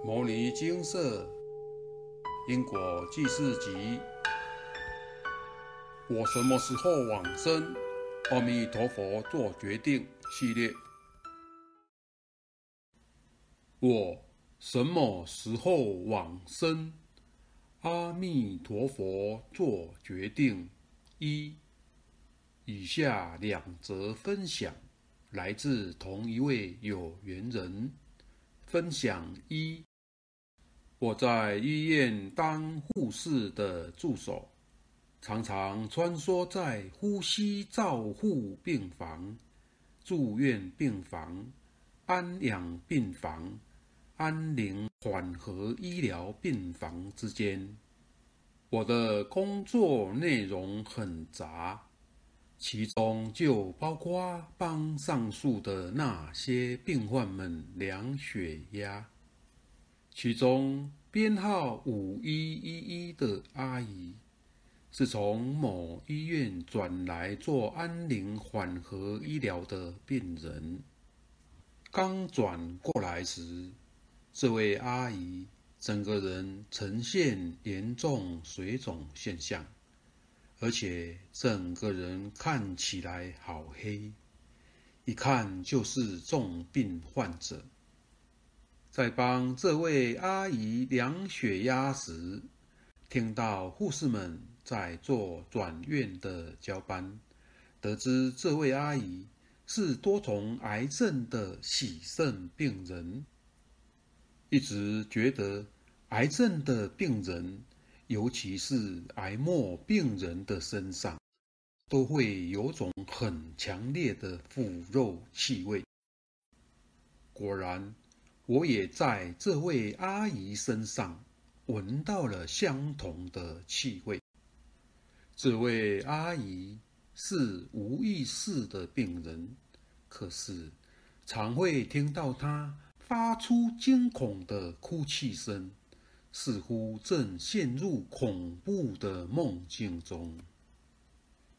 《摩尼金色因果记事集》，我什么时候往生？阿弥陀佛做决定系列。我什么时候往生？阿弥陀佛做决定。一，以下两则分享来自同一位有缘人。分享一。我在医院当护士的助手，常常穿梭在呼吸照护病房、住院病房、安养病房、安宁缓和医疗病房之间。我的工作内容很杂，其中就包括帮上述的那些病患们量血压。其中编号五一一一的阿姨，是从某医院转来做安宁缓和医疗的病人。刚转过来时，这位阿姨整个人呈现严重水肿现象，而且整个人看起来好黑，一看就是重病患者。在帮这位阿姨量血压时，听到护士们在做转院的交班，得知这位阿姨是多重癌症的喜肾病人。一直觉得癌症的病人，尤其是癌末病人的身上，都会有种很强烈的腐肉气味。果然。我也在这位阿姨身上闻到了相同的气味。这位阿姨是无意识的病人，可是常会听到她发出惊恐的哭泣声，似乎正陷入恐怖的梦境中。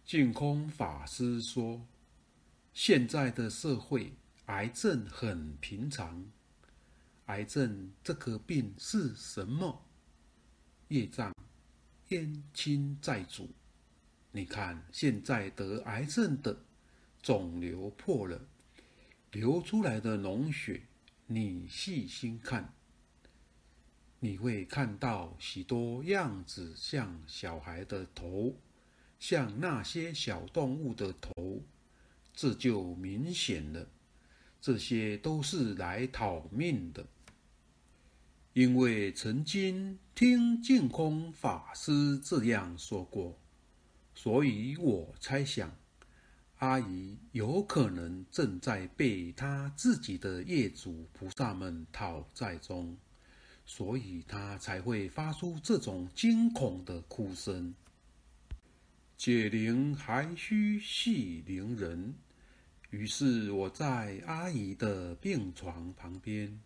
净空法师说：“现在的社会，癌症很平常。”癌症这个病是什么？业障冤亲债主。你看，现在得癌症的肿瘤破了，流出来的脓血，你细心看，你会看到许多样子像小孩的头，像那些小动物的头，这就明显了，这些都是来讨命的。因为曾经听净空法师这样说过，所以我猜想，阿姨有可能正在被她自己的业主菩萨们讨债中，所以她才会发出这种惊恐的哭声。解铃还须系铃人，于是我在阿姨的病床旁边。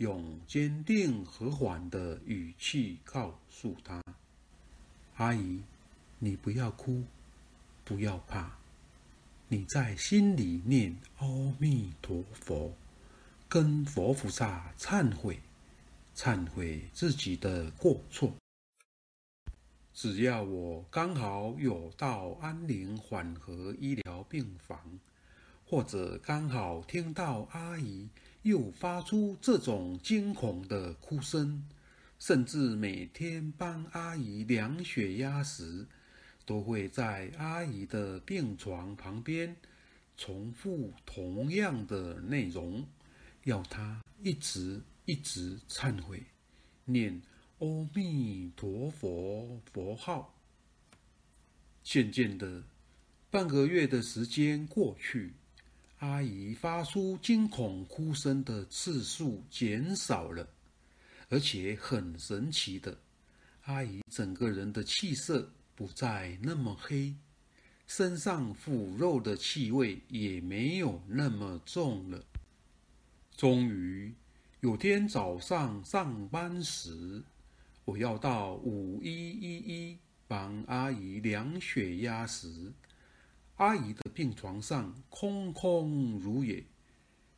用坚定和缓的语气告诉他：“阿姨，你不要哭，不要怕，你在心里念阿弥陀佛，跟佛菩萨忏悔，忏悔自己的过错。只要我刚好有到安宁缓和医疗病房，或者刚好听到阿姨。”又发出这种惊恐的哭声，甚至每天帮阿姨量血压时，都会在阿姨的病床旁边重复同样的内容，要她一直一直忏悔，念阿弥陀佛佛号。渐渐的，半个月的时间过去。阿姨发出惊恐哭声的次数减少了，而且很神奇的，阿姨整个人的气色不再那么黑，身上腐肉的气味也没有那么重了。终于有天早上上班时，我要到五一一一帮阿姨量血压时。阿姨的病床上空空如也，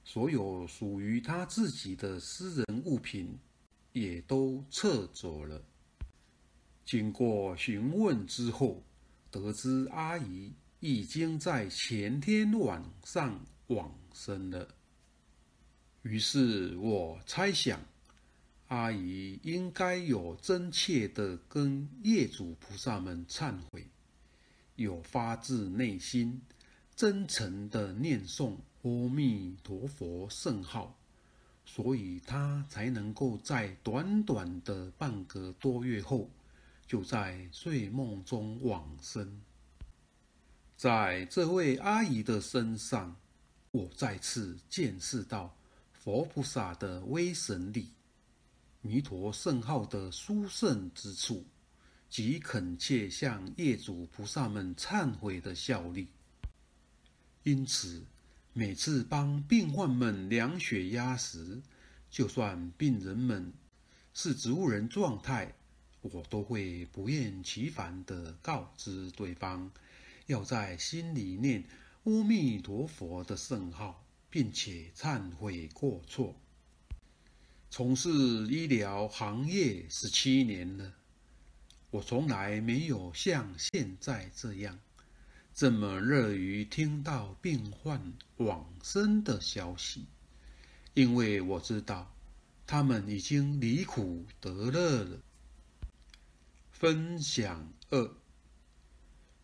所有属于她自己的私人物品也都撤走了。经过询问之后，得知阿姨已经在前天晚上往生了。于是我猜想，阿姨应该有真切的跟业主菩萨们忏悔，有发自内心、真诚的念诵阿弥陀佛圣号，所以他才能够在短短的半个多月后，就在睡梦中往生。在这位阿姨的身上，我再次见识到。佛菩萨的威神力，弥陀圣号的殊胜之处，及恳切向业主菩萨们忏悔的效力。因此，每次帮病患们量血压时，就算病人们是植物人状态，我都会不厌其烦地告知对方，要在心里念阿弥陀佛的圣号。并且忏悔过错。从事医疗行业十七年了，我从来没有像现在这样这么乐于听到病患往生的消息，因为我知道他们已经离苦得乐了。分享二，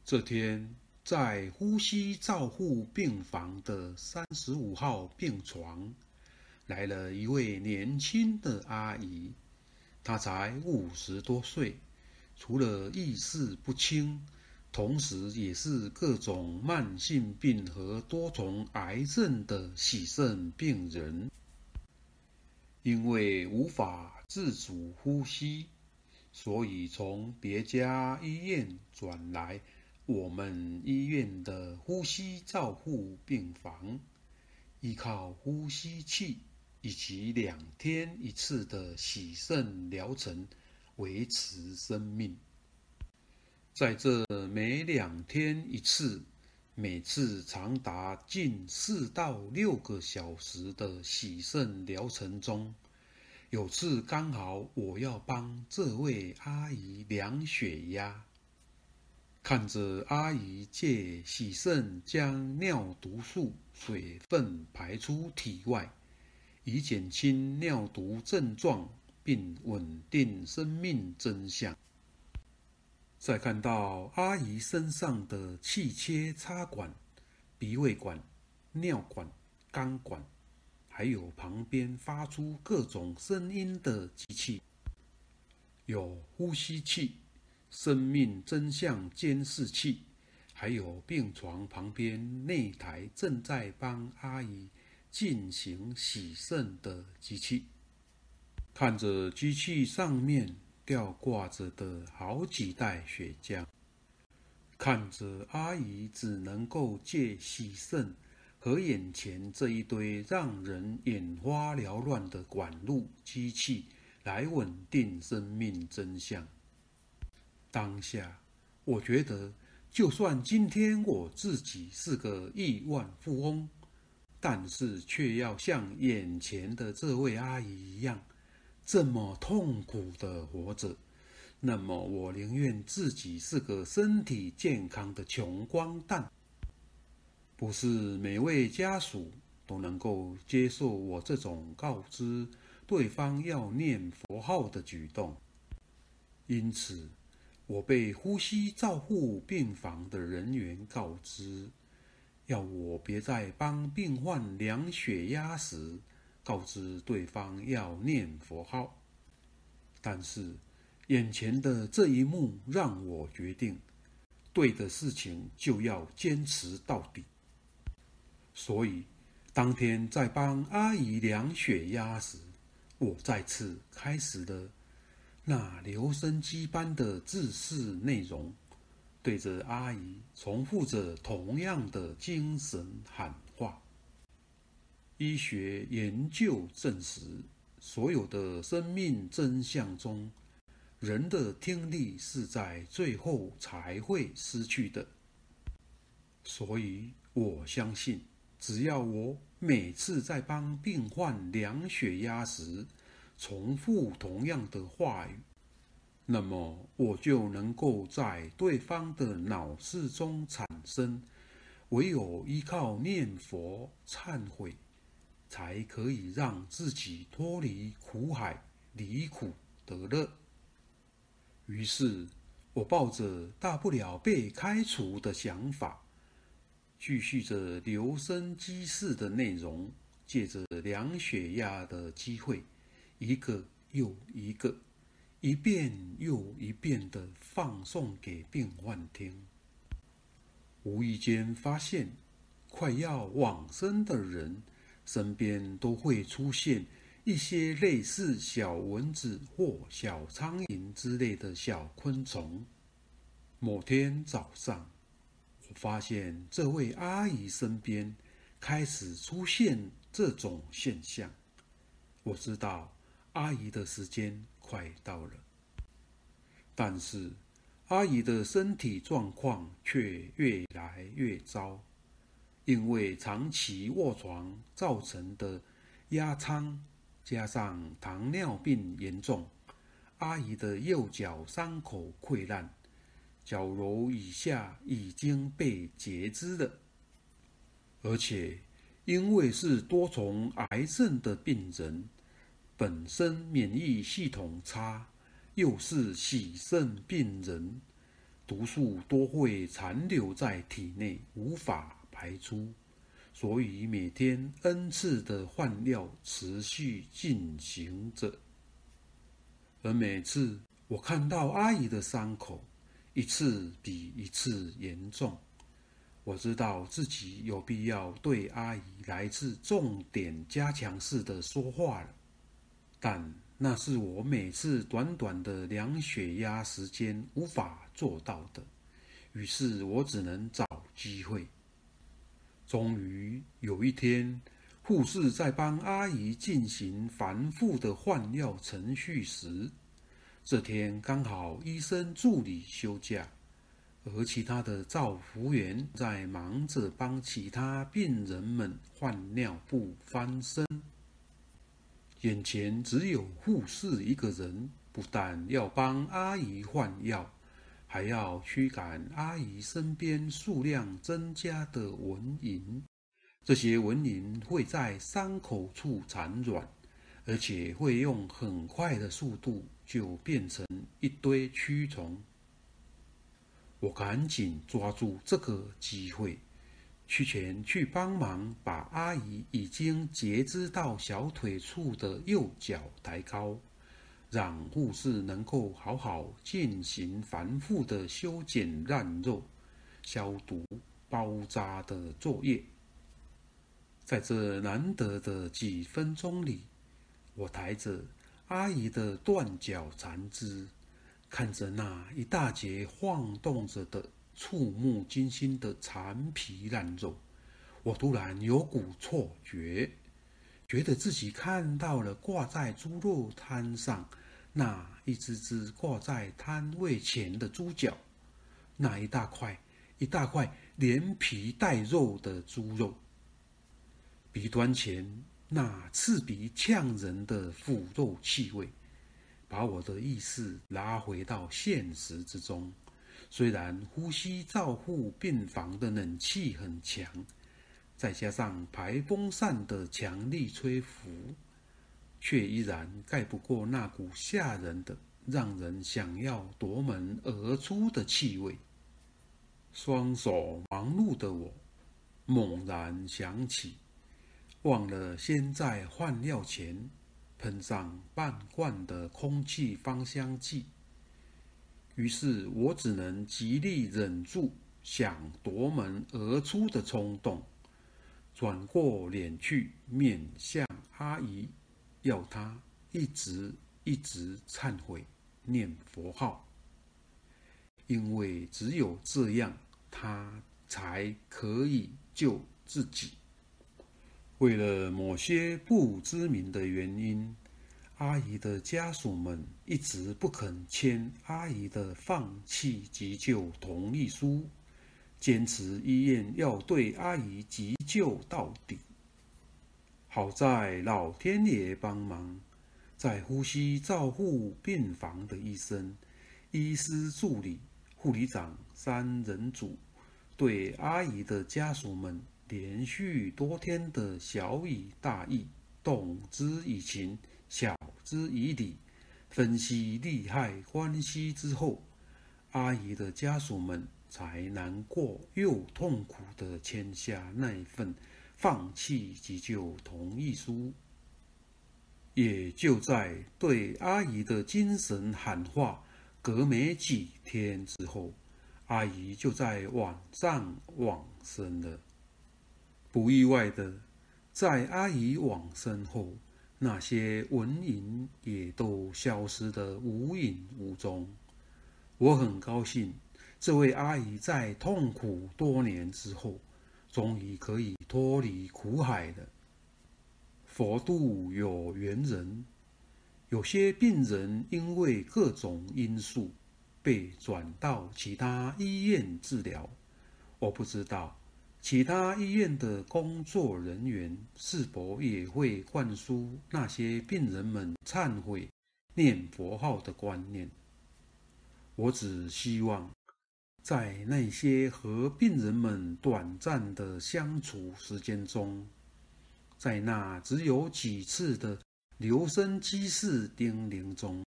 这天。在呼吸照护病房的三十五号病床，来了一位年轻的阿姨，她才五十多岁，除了意识不清，同时也是各种慢性病和多重癌症的喜肾病人。因为无法自主呼吸，所以从别家医院转来。我们医院的呼吸照护病房，依靠呼吸器以及两天一次的洗肾疗程维持生命。在这每两天一次、每次长达近四到六个小时的洗肾疗程中，有次刚好我要帮这位阿姨量血压。看着阿姨借洗肾将尿毒素水分排出体外，以减轻尿毒症状并稳定生命真相。再看到阿姨身上的气切插管、鼻胃管、尿管、肛管，还有旁边发出各种声音的机器，有呼吸器。生命真相监视器，还有病床旁边那台正在帮阿姨进行洗肾的机器，看着机器上面吊挂着的好几袋血浆，看着阿姨只能够借洗肾和眼前这一堆让人眼花缭乱的管路机器来稳定生命真相。当下，我觉得，就算今天我自己是个亿万富翁，但是却要像眼前的这位阿姨一样，这么痛苦的活着，那么我宁愿自己是个身体健康的穷光蛋。不是每位家属都能够接受我这种告知对方要念佛号的举动，因此。我被呼吸照护病房的人员告知，要我别在帮病患量血压时告知对方要念佛号。但是，眼前的这一幕让我决定，对的事情就要坚持到底。所以，当天在帮阿姨量血压时，我再次开始了。那留声机般的字式内容，对着阿姨重复着同样的精神喊话。医学研究证实，所有的生命真相中，人的听力是在最后才会失去的。所以，我相信，只要我每次在帮病患量血压时，重复同样的话语，那么我就能够在对方的脑室中产生。唯有依靠念佛忏悔，才可以让自己脱离苦海，离苦得乐。于是，我抱着大不了被开除的想法，继续着留声机式的内容，借着量血压的机会，一个又一个，一遍又一遍地放送给病患听。无意间发现，快要往生的人身边都会出现一些类似小蚊子或小苍蝇之类的小昆虫。某天早上，我发现这位阿姨身边开始出现这种现象。我知道阿姨的时间快到了，但是。阿姨的身体状况却越来越糟，因为长期卧床造成的压疮，加上糖尿病严重，阿姨的右脚伤口溃烂，脚踝以下已经被截肢了，而且因为是多重癌症的病人，本身免疫系统差。又是喜肾病人，毒素多会残留在体内，无法排出，所以每天 n 次的换药持续进行着。而每次我看到阿姨的伤口一次比一次严重，我知道自己有必要对阿姨来自重点加强式的说话了，但。那是我每次短短的量血压时间无法做到的，于是我只能找机会。终于有一天，护士在帮阿姨进行繁复的换药程序时，这天刚好医生助理休假，而其他的照护员在忙着帮其他病人们换尿布、翻身。眼前只有护士一个人，不但要帮阿姨换药，还要驱赶阿姨身边数量增加的蚊蝇。这些蚊蝇会在伤口处产卵，而且会用很快的速度就变成一堆蛆虫。我赶紧抓住这个机会。去前去帮忙，把阿姨已经截肢到小腿处的右脚抬高，让护士能够好好进行繁复的修剪烂肉、消毒、包扎的作业。在这难得的几分钟里，我抬着阿姨的断脚残肢，看着那一大截晃动着的。触目惊心的残皮烂肉，我突然有股错觉，觉得自己看到了挂在猪肉摊上那一只只挂在摊位前的猪脚，那一大块一大块连皮带肉的猪肉，鼻端前那刺鼻呛人的腐肉气味，把我的意识拉回到现实之中。虽然呼吸照护病房的冷气很强，再加上排风扇的强力吹拂，却依然盖不过那股吓人的、让人想要夺门而出的气味。双手忙碌的我，猛然想起，忘了先在换药前喷上半罐的空气芳香剂。于是我只能极力忍住想夺门而出的冲动，转过脸去面向阿姨，要她一直一直忏悔念佛号，因为只有这样，她才可以救自己。为了某些不知名的原因。阿姨的家属们一直不肯签阿姨的放弃急救同意书，坚持医院要对阿姨急救到底。好在老天爷帮忙，在呼吸照护病房的医生、医师助理、护理长三人组，对阿姨的家属们连续多天的小以大义、动之以情、晓之以理，分析利害关系之后，阿姨的家属们才难过又痛苦地签下那份放弃急救同意书。也就在对阿姨的精神喊话隔没几天之后，阿姨就在晚上往生了。不意外的，在阿姨往生后，那些蚊蝇也都消失得无影无踪。我很高兴，这位阿姨在痛苦多年之后，终于可以脱离苦海了。佛度有缘人，有些病人因为各种因素被转到其他医院治疗。我不知道其他医院的工作人员是否也会灌输那些病人们忏悔、念佛号的观念。我只希望在那些和病人们短暂的相处时间中。在那只有几次的留声机式叮咛中，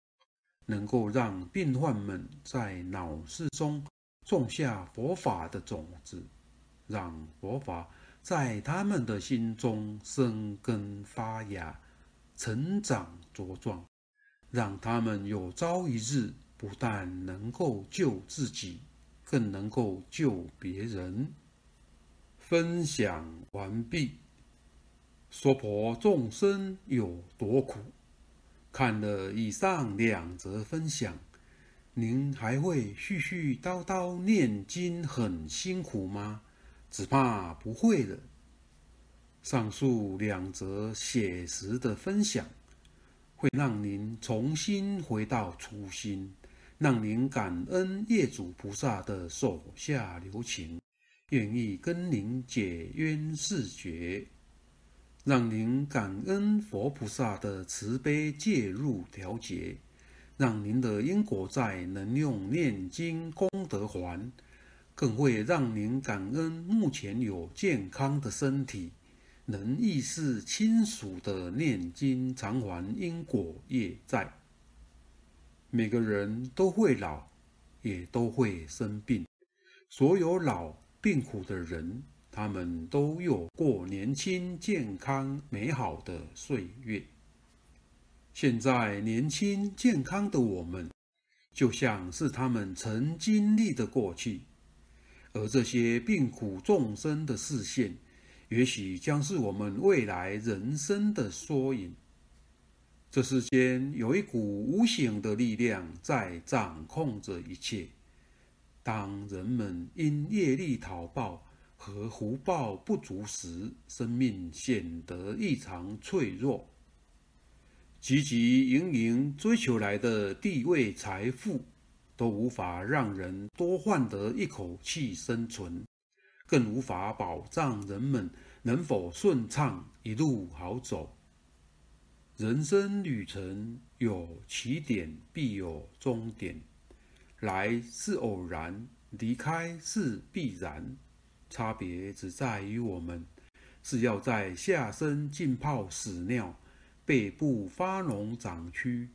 能够让病患们在脑室中种下佛法的种子，让佛法在他们的心中生根发芽、成长茁壮，让他们有朝一日不但能够救自己，更能够救别人。分享完毕。娑婆众生有多苦？看了以上两则分享，您还会絮絮叨叨念经很辛苦吗？只怕不会了。上述两则写实的分享，会让您重新回到初心，让您感恩业主菩萨的手下留情，愿意跟您解冤释结。让您感恩佛菩萨的慈悲介入调节，让您的因果债能用念经功德还，更会让您感恩目前有健康的身体，能意识清楚的念经偿还因果业债。每个人都会老，也都会生病，所有老病苦的人。他们都有过年轻、健康、美好的岁月。现在年轻健康的我们，就像是他们曾经历的过去，而这些病苦众生的视线，也许将是我们未来人生的缩影。这世间有一股无形的力量在掌控着一切。当人们因业力讨报，和福报不足时，生命显得异常脆弱。汲汲营营追求来的地位、财富，都无法让人多换得一口气生存，更无法保障人们能否顺畅一路好走。人生旅程有起点，必有终点。来是偶然，离开是必然。差别只在于，我们是要在下身浸泡屎尿，背部发脓长蛆，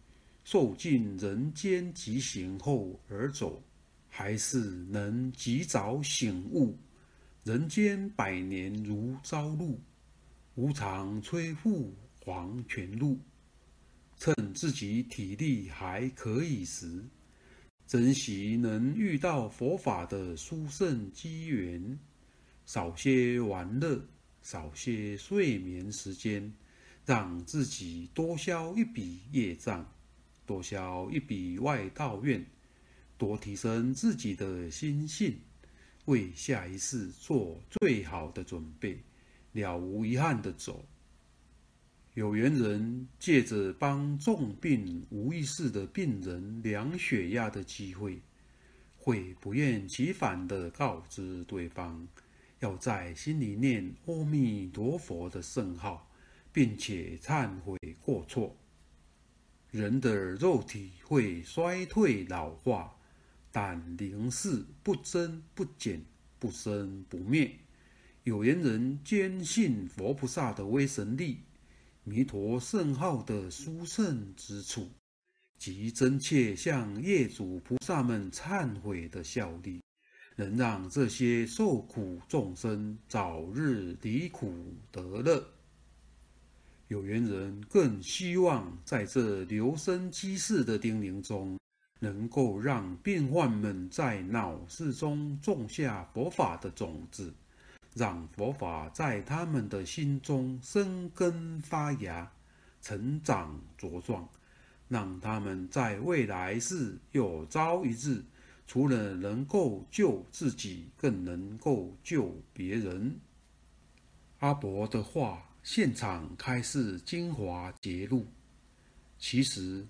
受尽人间极刑后而走，还是能及早醒悟，人间百年如朝露，无常催复黄泉路。趁自己体力还可以时，珍惜能遇到佛法的殊胜机缘。少些玩乐，少些睡眠时间，让自己多消一笔业障，多消一笔外道愿，多提升自己的心性，为下一世做最好的准备，了无遗憾的走。有缘人借着帮重病无意识的病人量血压的机会，会不厌其烦地告知对方。要在心里念阿弥陀佛的圣号，并且忏悔过错。人的肉体会衰退老化，但灵是不增不减、不生不灭。有缘人坚信佛菩萨的威神力，弥陀圣号的殊胜之处，及真切向业主菩萨们忏悔的效力，能让这些受苦众生早日离苦得乐。有缘人更希望在这留声机事的叮咛中，能够让病患们在脑室中种下佛法的种子，让佛法在他们的心中生根发芽、成长茁壮，让他们在未来世有朝一日，除了能够救自己，更能够救别人。阿伯的话。现场开示精华揭露，其实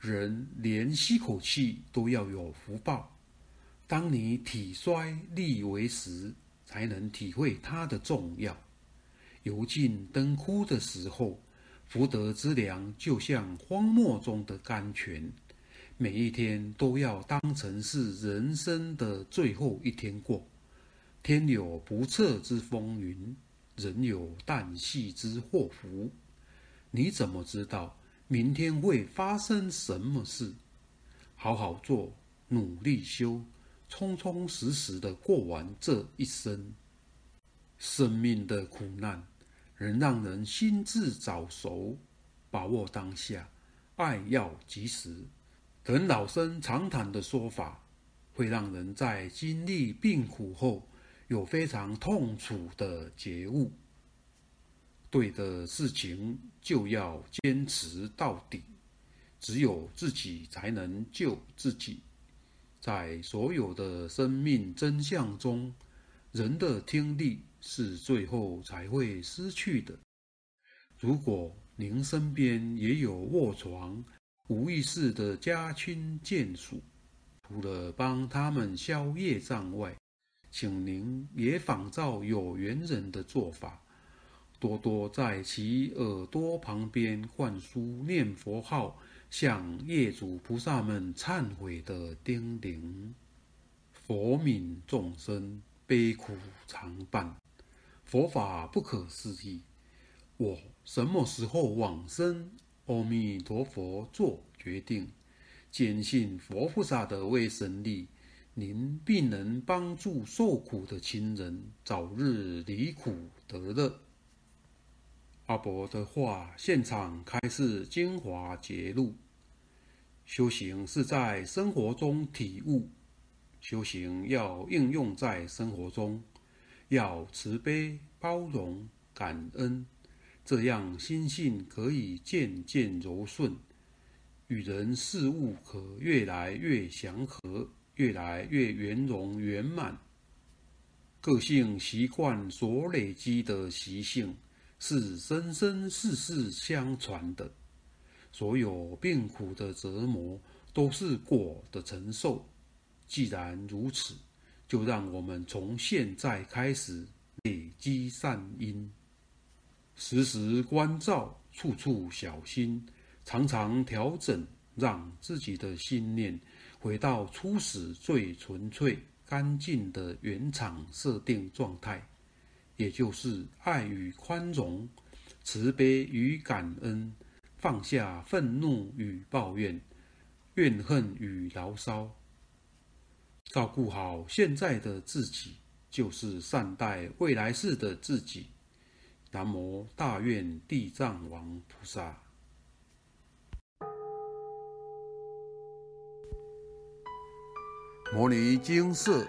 人连吸口气都要有福报。当你体衰力为时，才能体会它的重要。油尽灯枯的时候，福德之粮就像荒漠中的甘泉，每一天都要当成是人生的最后一天过。天有不测之风云。人有旦夕之祸福，你怎么知道明天会发生什么事？好好做，努力修，充充实实的过完这一生。生命的苦难，能让人心智早熟，把握当下，爱要及时。等老生常谈的说法，会让人在经历病苦后。有非常痛楚的觉悟，对的事情就要坚持到底，只有自己才能救自己。在所有的生命真相中，人的听力是最后才会失去的。如果您身边也有卧床、无意识的家亲眷属，除了帮他们消业障外，请您也仿照有缘人的做法，多多在其耳朵旁边灌输念佛号，向业主菩萨们忏悔的叮咛。佛悯众生，悲苦常伴。佛法不可思议，我什么时候往生？阿弥陀佛做决定。坚信佛菩萨的威神力。您必能帮助受苦的亲人早日离苦得乐。阿伯的话，现场开示精华揭露：修行是在生活中体悟，修行要应用在生活中，要慈悲、包容、感恩，这样心性可以渐渐柔顺，与人事物可越来越祥和。越来越圆融圆满，个性习惯所累积的习性是生生世世相传的。所有病苦的折磨都是果的承受。既然如此，就让我们从现在开始累积善因，时时关照，处处小心，常常调整，让自己的心念。回到初始最纯粹、干净的原厂设定状态，也就是爱与宽容、慈悲与感恩，放下愤怒与抱怨、怨恨与牢骚，照顾好现在的自己，就是善待未来世的自己。南无大愿地藏王菩萨。摩尼经寺